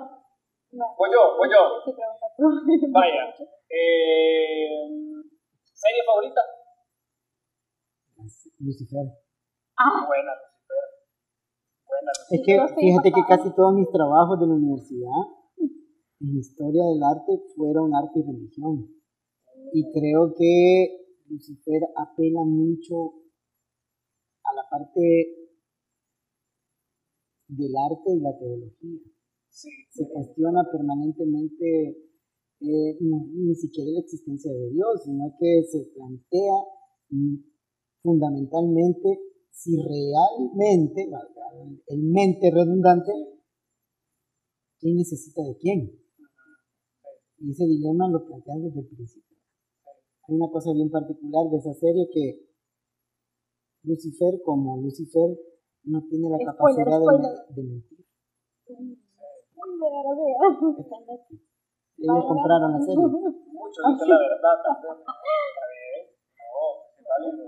A: no.
B: Voy yo, voy yo.
A: Sí. [laughs]
B: Vaya. Eh, ¿Serie favorita?
C: Lucifer.
A: Ah,
B: Buena, Lucifer. Buena, Lucifer.
C: Es que fíjate que casi todos mis trabajos de la universidad en historia del arte fueron arte y religión. Y creo que Lucifer apela mucho a la parte del arte y la teología.
B: Sí.
C: Se cuestiona permanentemente eh, no- ni siquiera la existencia de Dios, sino que se plantea mm, fundamentalmente si realmente, el mente redundante, ¿quién necesita de quién? Y ese dilema lo plantean desde el principio. Hay una cosa bien particular de esa serie que Lucifer, como Lucifer, no tiene la
A: Spoiler,
C: capacidad de,
A: spoiler.
C: me- de mentir. Está. Ellos compraron la serie.
B: Mucho dice la verdad también. Está bien. No, es válido.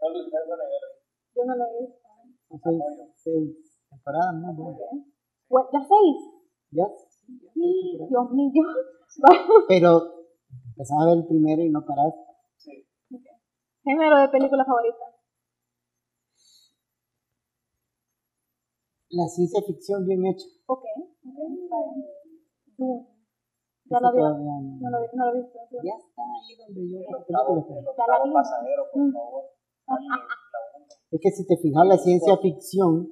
B: No, Lucifer, buena guerra.
A: Yo no lo he visto.
C: Son seis, seis temporadas buenas.
A: Bueno, ¿Ya seis?
C: ¿Ya?
A: Dios mío. [laughs]
C: Pero empezás a ver el primero y no parás.
B: Sí.
A: Género de película favorita.
C: La ciencia ficción bien hecha.
A: Ok, ok, está bien. Dune. Ya la vi.
C: no.
A: No lo vi, no lo he visto.
C: Ya está ahí donde yo la película.
B: el
A: Ya la vi.
B: pasajero, por favor. Uno.
C: Es que si te fijas la ciencia ficción,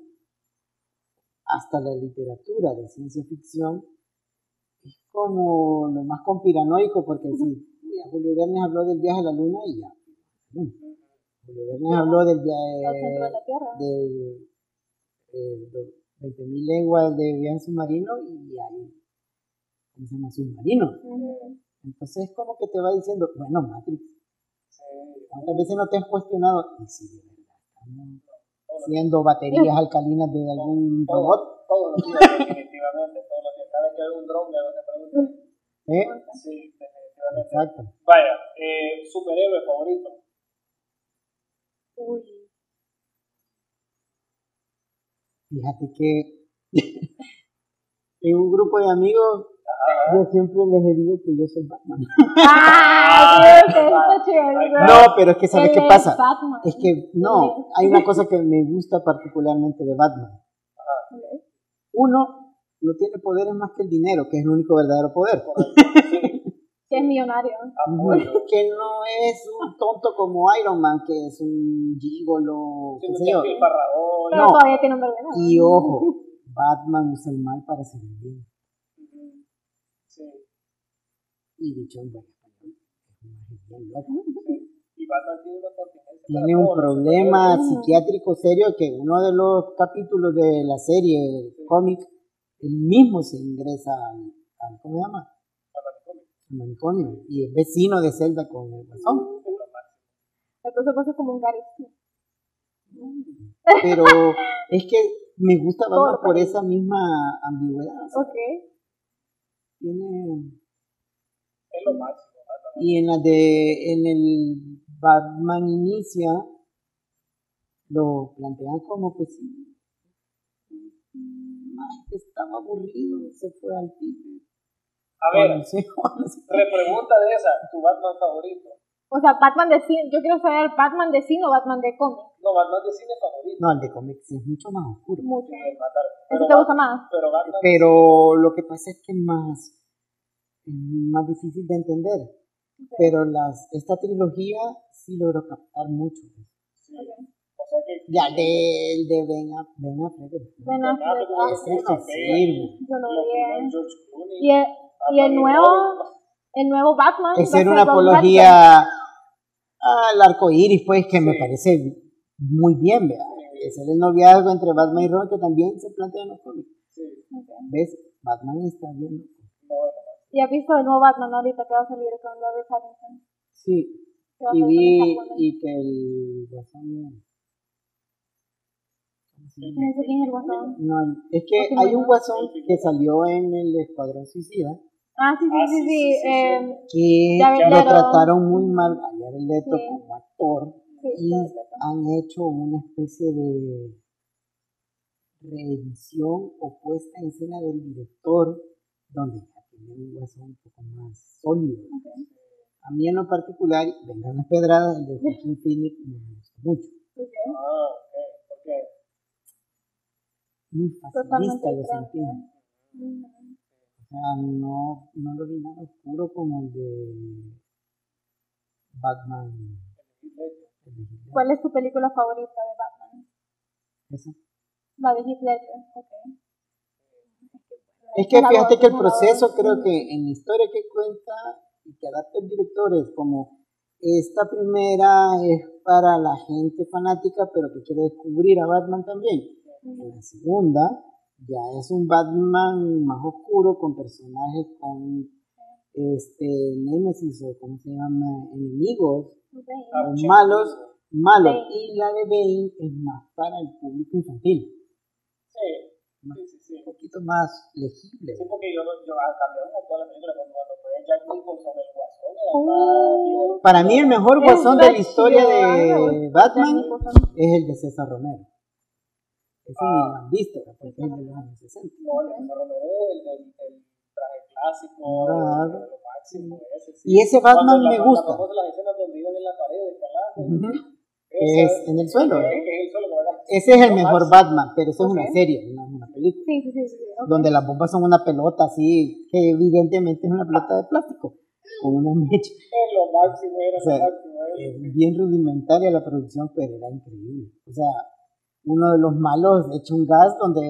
C: hasta la literatura de ciencia ficción, como lo más conspiranoico, porque mira, Julio Verne habló del viaje a la luna y ya. Julio Verne habló del
A: de
C: viaje
A: la Tierra.
C: del de 20.000 leguas de viaje submarino y hay, ¿cómo se llama? Submarinos.
A: Ujú.
C: Entonces es como que te va diciendo, bueno, Matrix,
B: Sí.
C: ¿cuántas veces no te has cuestionado? ¿Y si de verdad estamos haciendo baterías [laughs] alcalinas de algún robot?
B: Todos los días, definitivamente. Que un dron, me hago esa pregunta.
C: ¿Eh?
B: Sí, definitivamente.
C: Exacto.
B: Vaya, eh, superhéroe favorito.
A: Uy.
C: Fíjate que [laughs] en un grupo de amigos yo siempre les digo que yo soy Batman.
A: ¡Ah! Chévere.
C: No, pero es que ¿sabes qué pasa?
A: Batman.
C: Es que no, hay una cosa que me gusta particularmente de Batman. Uno, no tiene poderes más que el dinero, que es el único verdadero poder. [laughs]
A: Que es millonario.
C: Que no es un tonto como Iron Man, que es un gigolo, qué sé yo.
A: Pero
C: No.
A: todavía tiene un verbenado.
C: Y ojo, Batman usa el mal para hacer el bien. Y dicho en buen español, es un maje bien loco.
B: Y Batman tiene una contingencia.
C: Tiene
B: para
C: un
B: todos
C: problema psiquiátrico serio que uno de los capítulos de la serie cómic, él mismo se ingresa al, al- ¿cómo se llama? Al manicomio. Y es vecino de Zelda con el guasón.
A: Entonces es como un Gary.
C: Pero [laughs] es que me gusta Batman por esa misma ambigüedad. o sea,
A: Ok.
C: tiene
B: Es lo máximo.
C: Y en la de en el Batman Inicia lo plantean como pues sí, Ay, que estaba aburrido, se fue al Tíbet.
B: A ver,
C: Consejo, no sé.
B: repregunta de esa, tu Batman favorito.
A: O sea, Batman de cine. Yo quiero saber Batman de cine o Batman de cómic.
B: No, Batman de cine favorito.
C: No, el de cómics es mucho más oscuro.
A: Mucho.
B: Sí, el matar.
A: ¿Ese
B: Pero,
A: te gusta más?
B: pero Batman.
C: Pero lo que pasa es que es más, más difícil de entender. Pero las, esta trilogía sí logró captar mucho.
B: sí.
C: Ya de, de Ben, Aff- Ben Affleck.
A: Ben
B: Ah,
A: Affleck, ah, sí.
C: sí sirve.
A: Yo lo vi. Y el, y el
B: Batman
A: nuevo, el nuevo Batman.
C: Es ser una apología al arco iris, pues, que me parece muy bien, vea. Es el noviazgo entre Batman y Robin que también se plantea en los cómics.
B: Sí.
C: ¿Ves? Batman está bien.
A: ¿Y has visto el nuevo Batman ahorita que va a salir con Robert Pattinson?
C: Sí. Y vi y que el
A: No es el guasón.
C: No, es que
A: Ok,
C: hay un guasón que salió en el Escuadrón Suicida
A: Ah, sí, sí,
B: Ah,
A: sí,
B: sí,
A: sí.
B: sí, sí,
A: eh,
C: que lo trataron muy mal a Jared Leto
A: Sí.
C: como actor
A: sí,
C: y han hecho una especie de reedición o puesta en escena del director donde ya tiene un guasón un poco más sólido.
A: Ok.
C: A mí en lo particular, vengan las pedradas, el de [laughs] Joaquin Phoenix me gustó mucho.
A: Ok.
B: Ah, ok. Porque
C: Muy facilista lo sentí.
A: diferente. Mm.
C: O sea, no, no lo vi nada oscuro como el de Batman.
A: ¿Cuál es tu película favorita de Batman?
C: Esa.
A: La de Heath Ledger. Ok.
C: Es que fíjate que el proceso creo que en la historia que cuenta y que adapta el director es como esta primera es para la gente fanática pero que quiere descubrir a Batman también. En la segunda ya es un Batman más oscuro con personajes con este Némesis o como se llama enemigos
A: Ok.
C: o malos malos
A: Bane.
C: y la de Bane es más para el público infantil
B: sí, sí, sí, sí.
C: un poquito más legible
B: Sí, porque yo, yo ah, cambiaron con todas las películas cuando, fue Jack Nicholson el guasón era
A: Uh.
B: más
C: Para mí el mejor guasón de la historia de
A: gusta
C: Batman es el de César Romero. Ese ni lo han visto, porque es el de los años 60.
B: no el de Romero es el del el traje clásico
C: Claro.
B: lo máximo ese sí.
C: Y ese Batman
B: Cuando la-
C: me gusta.
B: la famosa las escenas donde iban en la pared escalando
C: Ujú.
B: esa-
C: Es en el suelo.
B: que es el suelo.
C: Ese es el mejor
B: máximo.
C: Batman, pero eso es una serie, no es una película.
A: Sí, sí, sí. sí, sí. ok.
C: Donde las bombas son una pelota así, que evidentemente es una pelota de plástico, con una mecha.
B: Es lo máximo era
C: O sea,
B: lo máximo era.
C: Es bien rudimentaria la producción, pero era increíble. O sea, uno de los malos echa un gas donde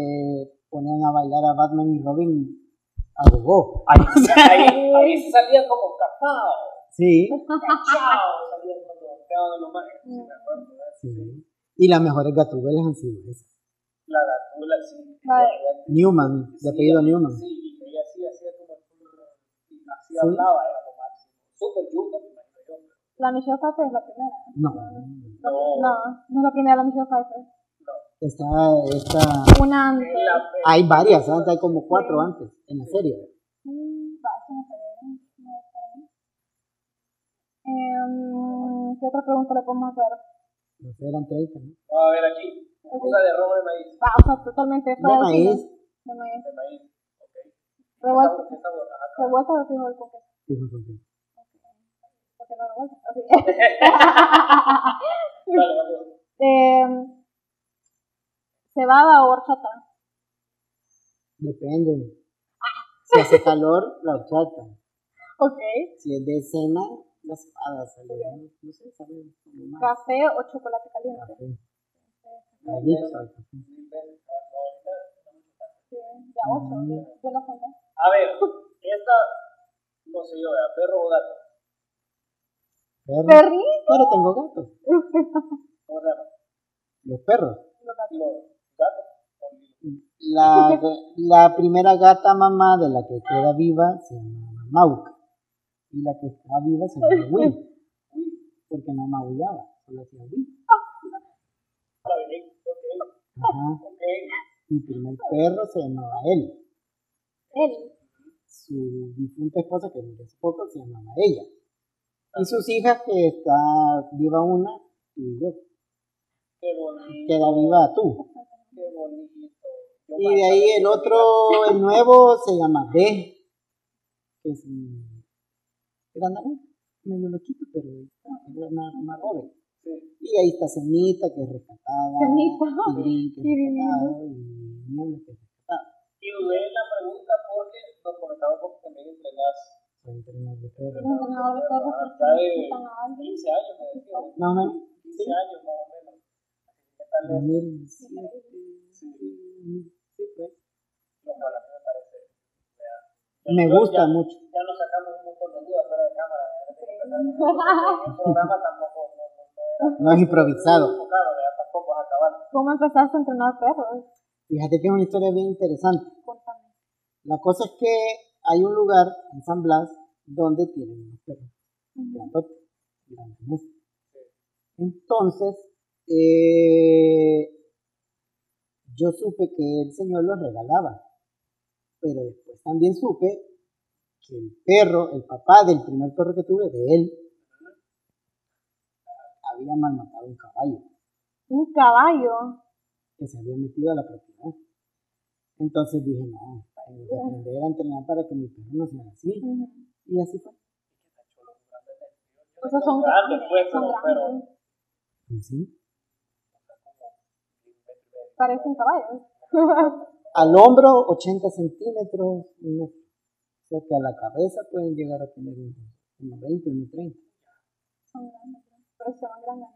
C: ponían a bailar a Batman y Robin a
B: ahí, [laughs] ahí, ahí sí salía como capao
C: Sí,
B: acuerdo ¿verdad?
C: sí. Y las mejores gatubelas han sido esas.
B: la gatula sí
A: de-
C: Newman, de apellido Newman.
B: Sí, y ella sí hacía como así
C: Sí.
B: hablaba, era lo máximo. Super yuca, me imagino yo.
A: La Michelle Pfeiffer es la primera.
C: No,
A: No,
B: No.
A: no, no es la primera la Michelle Pfeiffer.
C: Está,
A: Una antes.
B: Pe-
C: hay varias, ¿sabes? hay como cuatro antes en la serie.
A: Mm, ¿Qué otra pregunta le podemos hacer?
C: No sé, eran 30, ¿no?
B: Vamos a ver aquí. Una de robo de maíz.
A: Va, o sea, totalmente
C: De
A: de
C: maíz.
A: De maíz.
B: De maíz. Ok.
A: Revuelto,
B: ¿Qué sabor? Ajá.
A: revuelto o frijol con queso. Porque no. Ok. [laughs] [laughs] Em, ¿Cebada o horchata?
C: Depende. Si hace calor, la horchata. [laughs]
A: Ok.
C: Si es de cena, las espadas. No, no sé, más.
A: ¿Café o chocolate caliente?
C: Café.
A: Ya ocho. Yo conté.
B: A ver, esta, no sé yo, perro o gato.
C: Perro.
A: ¿Perrito?
C: Pero tengo gatos. [laughs]
B: ¿Cómo se llama?
C: Los perros.
B: Los gatos.
C: La, la primera gata mamá de la que queda viva se llama Mauk. Y la que está viva se llama [laughs] Will. Porque no maullaba, solo hacía Will. Ajá. Mi primer perro se llamaba él.
A: Él.
C: Su difunta esposa, que murió hace poco, se llamaba ella. Y sus hijas, que está viva una, tú y yo. Queda viva tú.
B: Qué bonito.
C: Y de ahí el otro, el nuevo, se llama B, que es un gran naranja, medio loquito, pero es más, más joven. Y ahí está Cenita, que es rescatada.
A: Cenita.
C: Tigrín, que es rescatado. Y Niebla, que es rescatada.
B: Y dudé la pregunta porque nos comentaba un poco también entre las
C: Soy entrenador de perros.
A: Entrenador de perros que
B: ya de
A: necesitan a alguien.
B: 15 años, me decía.
C: Más o menos.
B: 15 años más o menos. ¿Qué tal es?
C: 2007. Sí, sí, pues.
B: Lo cual a mí me parece.
C: gusta
B: ya-
C: mucho.
B: Ya nos sacamos un montón de dudas fuera de cámara. El [laughs] programa tampoco no, no, no era.
C: No es improvisado.
B: enfocado, ¿verdad? Tampoco es acabar.
A: ¿Cómo empezaste a entrenar perros?
C: Fíjate que es una historia bien interesante.
A: Cuéntame.
C: La cosa es que hay un lugar en San Blas donde tienen unos perros. Entonces, eh, yo supe que el señor los regalaba, pero después también supe que el perro, el papá del primer perro que tuve, de él, había malmatado un caballo
A: Un caballo.
C: que se había metido a la propiedad. Entonces dije, no, tengo que aprender a entrenar para que mi perro no sea así. Y así fue.
A: O sea, son
B: Grandes, pues,
A: son
B: pero-
C: sí.
A: Parecen caballos.
C: Al hombro, 80 centímetros, un metro. O sea que a la cabeza pueden llegar a tener unos unos 20, unos 30.
A: son grandes. Pero se van grandes.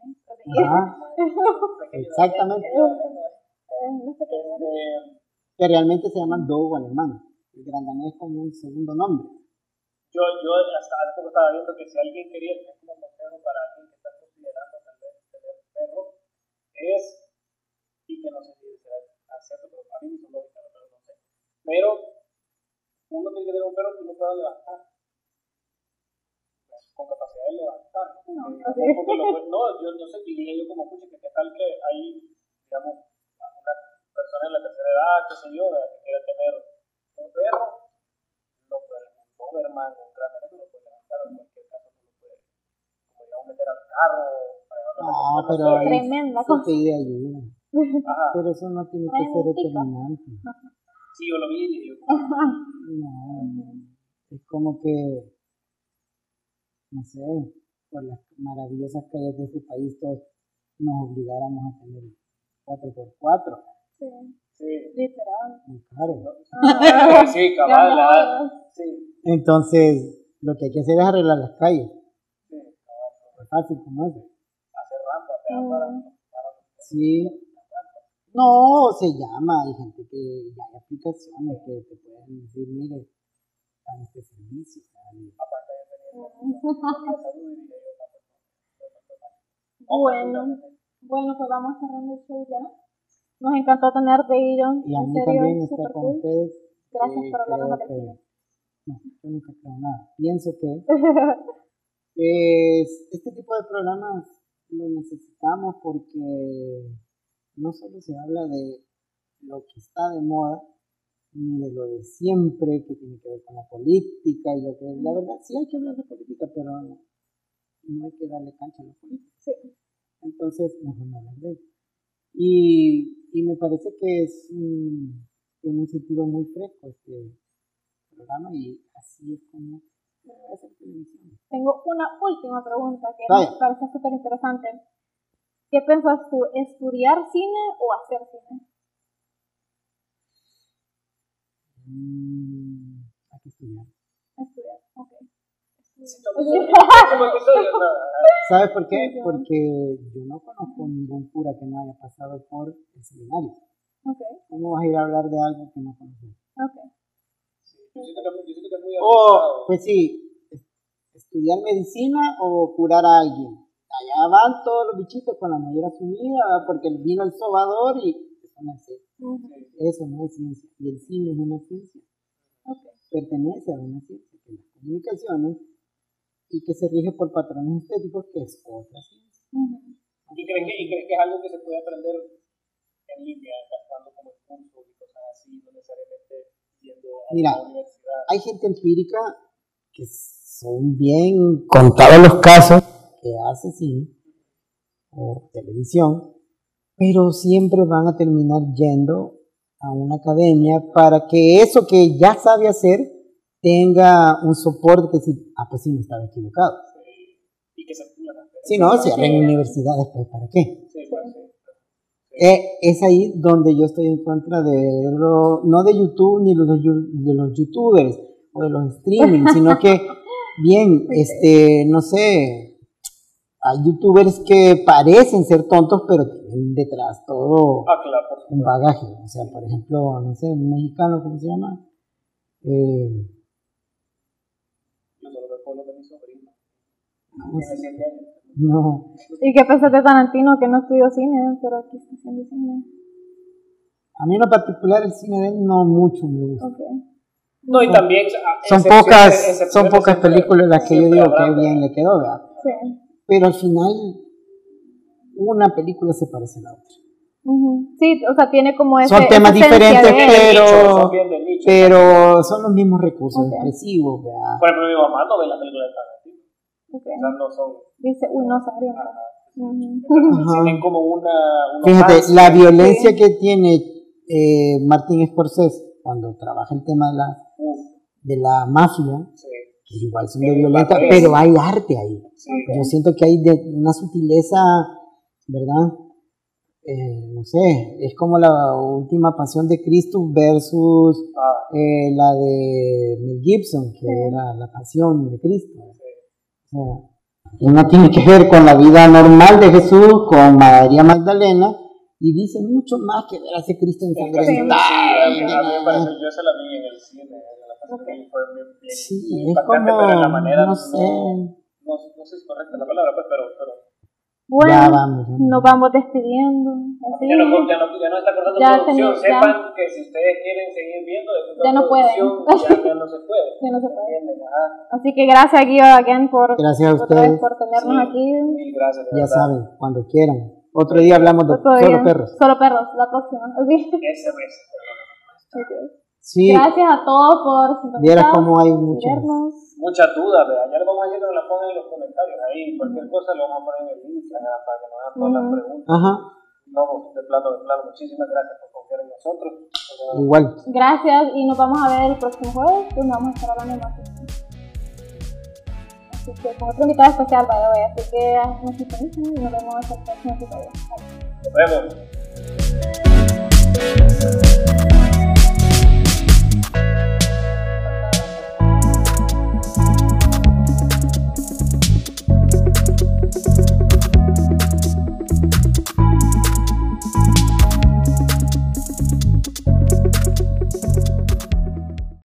C: Ajá, [laughs] exactamente.
B: Este,
C: Que realmente se llaman dogo alemán. El grandanés es como un segundo nombre.
B: yo, yo hasta hace poco estaba viendo que si alguien quería, es como consejo para alguien que está considerando tal vez tener perro, es, y que no sé si será cierto, pero a mí me hizo lógica, pero no sé. Pero uno tiene que tener un perro que uno pueda levantar. Pues, Con capacidad de levantar.
A: No,
B: lo yo no sé, dije yo como pucha, que qué tal que hay, digamos, una persona en la tercera edad, qué sé yo, que quiera tener un perro, no puede, un Doberman, un gran danés, no lo puede levantar, en cualquier caso no lo puede, como digamos, meter al carro, para llevarlo a la
C: No, pero
A: Tremenda cosa.
B: Ajá,
C: Pero eso no tiene que ser determinante.
B: sí, yo lo vi y yo,
C: No, es como que, no sé, por las maravillosas calles de este país todos nos obligáramos a tener 4x4,
A: Sí,
B: sí,
A: literal.
C: muy caro.
A: Ah,
B: sí, cabal,
A: no,
B: sí,
C: Entonces, lo que hay que hacer es arreglar las calles,
B: sí, cabal,
C: es fácil como eso.
B: hacer rampas, para,
C: Sí. No, se llama, hay gente que ya hay aplicaciones que te pueden decir, mire, están este servicio.
B: de tener [laughs]
A: Bueno, bueno, pues vamos cerrando el show ya. Nos encantó tenerte, Iron.
C: Y a mí
A: serio,
C: también estar con
A: cool.
C: ustedes.
A: Gracias
C: eh,
A: por hablarnos de
C: No, yo nunca creo nada. Pienso que [laughs] pues, este tipo de programas lo necesitamos porque no solo se habla de lo que está de moda, ni de lo de siempre que tiene que ver con la política y lo que la verdad sí hay que hablar de política, pero no hay que darle cancha a la política. Entonces, mejor no hablar de. Y, y me parece que es un- tiene un sentido muy fresco este programa y así es como ser televisión.
A: Tengo una última pregunta que
C: Vaya.
A: me parece súper interesante. ¿Qué piensas tú, estudiar cine o hacer cine?
C: Mm, hay que estudiar.
A: Estudiar, ok.
C: ¿Sabes por qué? Porque yo no conozco ningún cura que no haya pasado por el seminario.
A: Ok,
C: ¿Cómo vas a ir a hablar de algo que no conoces?
A: ok.
B: Yo siento que, yo siento que es muy
C: O,
B: arriesgado.
C: pues sí, es- estudiar medicina o curar a alguien. Allá van todos los bichitos con la mollera sumida ¿verdad? porque vino el sobador y eso no es Eso no es ciencia. Y el cine es una ciencia.
A: ok.
C: Pertenece a una ciencia que es las comunicaciones y que se rige por patrones estéticos que es otra ciencia.
B: ¿Y crees, que, ¿Y crees que es algo que se puede aprender en línea, gastando como cursos y cosas así, no necesariamente yendo a
C: Mira,
B: la universidad?
C: Hay gente empírica que son bien contados los casos que hace cine o televisión, pero siempre van a terminar yendo a una academia para que eso que ya sabe hacer tenga un soporte que si, ah, pues sí, no estaba equivocado.
B: Y que se
C: Si no, si en universidades, pues ¿para qué?
B: Sí, pues, sí.
C: Eh, es ahí donde yo estoy en contra de lo, no de YouTube ni de los, de los youtubers o de los streaming, sino que, [laughs] bien, este, no sé, hay youtubers que parecen ser tontos, pero tienen detrás todo
B: Ah, claro,
C: un bagaje. O sea, por ejemplo, no sé, un mexicano, ¿cómo se llama? Eh,
B: Yo solo veo por lo de mi sobrino.
C: ¿cómo
B: Tiene
C: se-
B: 7 años.
C: no,
A: ¿Y qué pensás de Tarantino que no estudió cine, pero aquí está haciendo cine?
C: a mí en lo particular el cine de él no mucho me gusta.
A: Ok.
B: No, y también. ah,
C: Son pocas, son pocas películas las que yo digo que bien le quedó, ¿verdad?
A: Sí.
C: Pero al final, una película se parece a la otra.
A: Sí, o sea, tiene como ese,
C: Son temas diferentes,
A: de
C: pero-
B: Nicho, son bien de nicho.
C: Pero son los mismos recursos
A: Ok.
C: expresivos, ¿verdad?
B: Por ejemplo, mi mamá no ve la película de Tarantino.
A: Ok.
B: O sea, no son.
A: Dice, uy, no. Ujú.
C: Ajá.
B: Tienen como una. una
C: Fíjate, la violencia que tiene eh, Martin Scorsese cuando trabaja el tema de la, de la mafia,
B: sí.
C: Igual
B: Sí,
C: de violenta, pero hay arte ahí.
B: Sí.
C: Yo siento que hay de una sutileza, ¿verdad? Eh, no sé, es como la última pasión de Cristo versus
B: Ah,
C: eh, la de Mel Gibson, que era la pasión de Cristo.
B: sí.
C: O sea, uno tiene que ver con la vida normal de Jesús, con María Magdalena, y dice mucho más que ver a ese Cristo
B: Sí,
C: ensangrentado.
B: yo se la vi en el cine, fue bien, bien
C: Sí, es
B: impactante,
C: como,
B: pero en la manera
C: no sé,
B: no, no sé si es correcta la palabra, pues, pero, pero
A: Bueno,
C: ya vamos. ya
A: nos vamos despidiendo. Así.
B: ya, no, ya, no, ya no está cortando
A: Ya
B: producción.
A: tenía-
B: Sepan
A: ya.
B: que si ustedes quieren seguir viendo,
A: Ya
B: la
A: no pueden.
B: producción, [laughs] Ya, ya no se puede.
A: Ya no se puede. Así que gracias, Guido, again, por,
C: Gracias a ustedes.
A: por tenernos
B: Sí,
A: aquí.
B: Mil gracias,
C: Ya saben, cuando quieran. Otro día hablamos de
A: Otro
C: solo
A: día.
C: perros.
A: Solo perros, la próxima. Ok.
B: Ese mes.
A: Ok.
C: Sí,
A: Gracias a todos por
C: vieras
A: sintonizar
C: cómo hay muchas.
A: vernos.
B: Muchas dudas, vea. Ya les vamos a decir que nos las pongan en los comentarios. Ahí, cualquier cosa lo vamos a poner en el Instagram para que nos hagan todas las preguntas.
C: Ajá,
B: No, de plano, de plano. Muchísimas gracias por confiar en nosotros.
C: igual.
A: Gracias y nos vamos a ver el próximo jueves, donde vamos a estar hablando más. Así que con otro invitado especial, by the way. Así que nos sintonizan y nos vemos hasta el próximo episodio.
B: Nos vemos. Bye.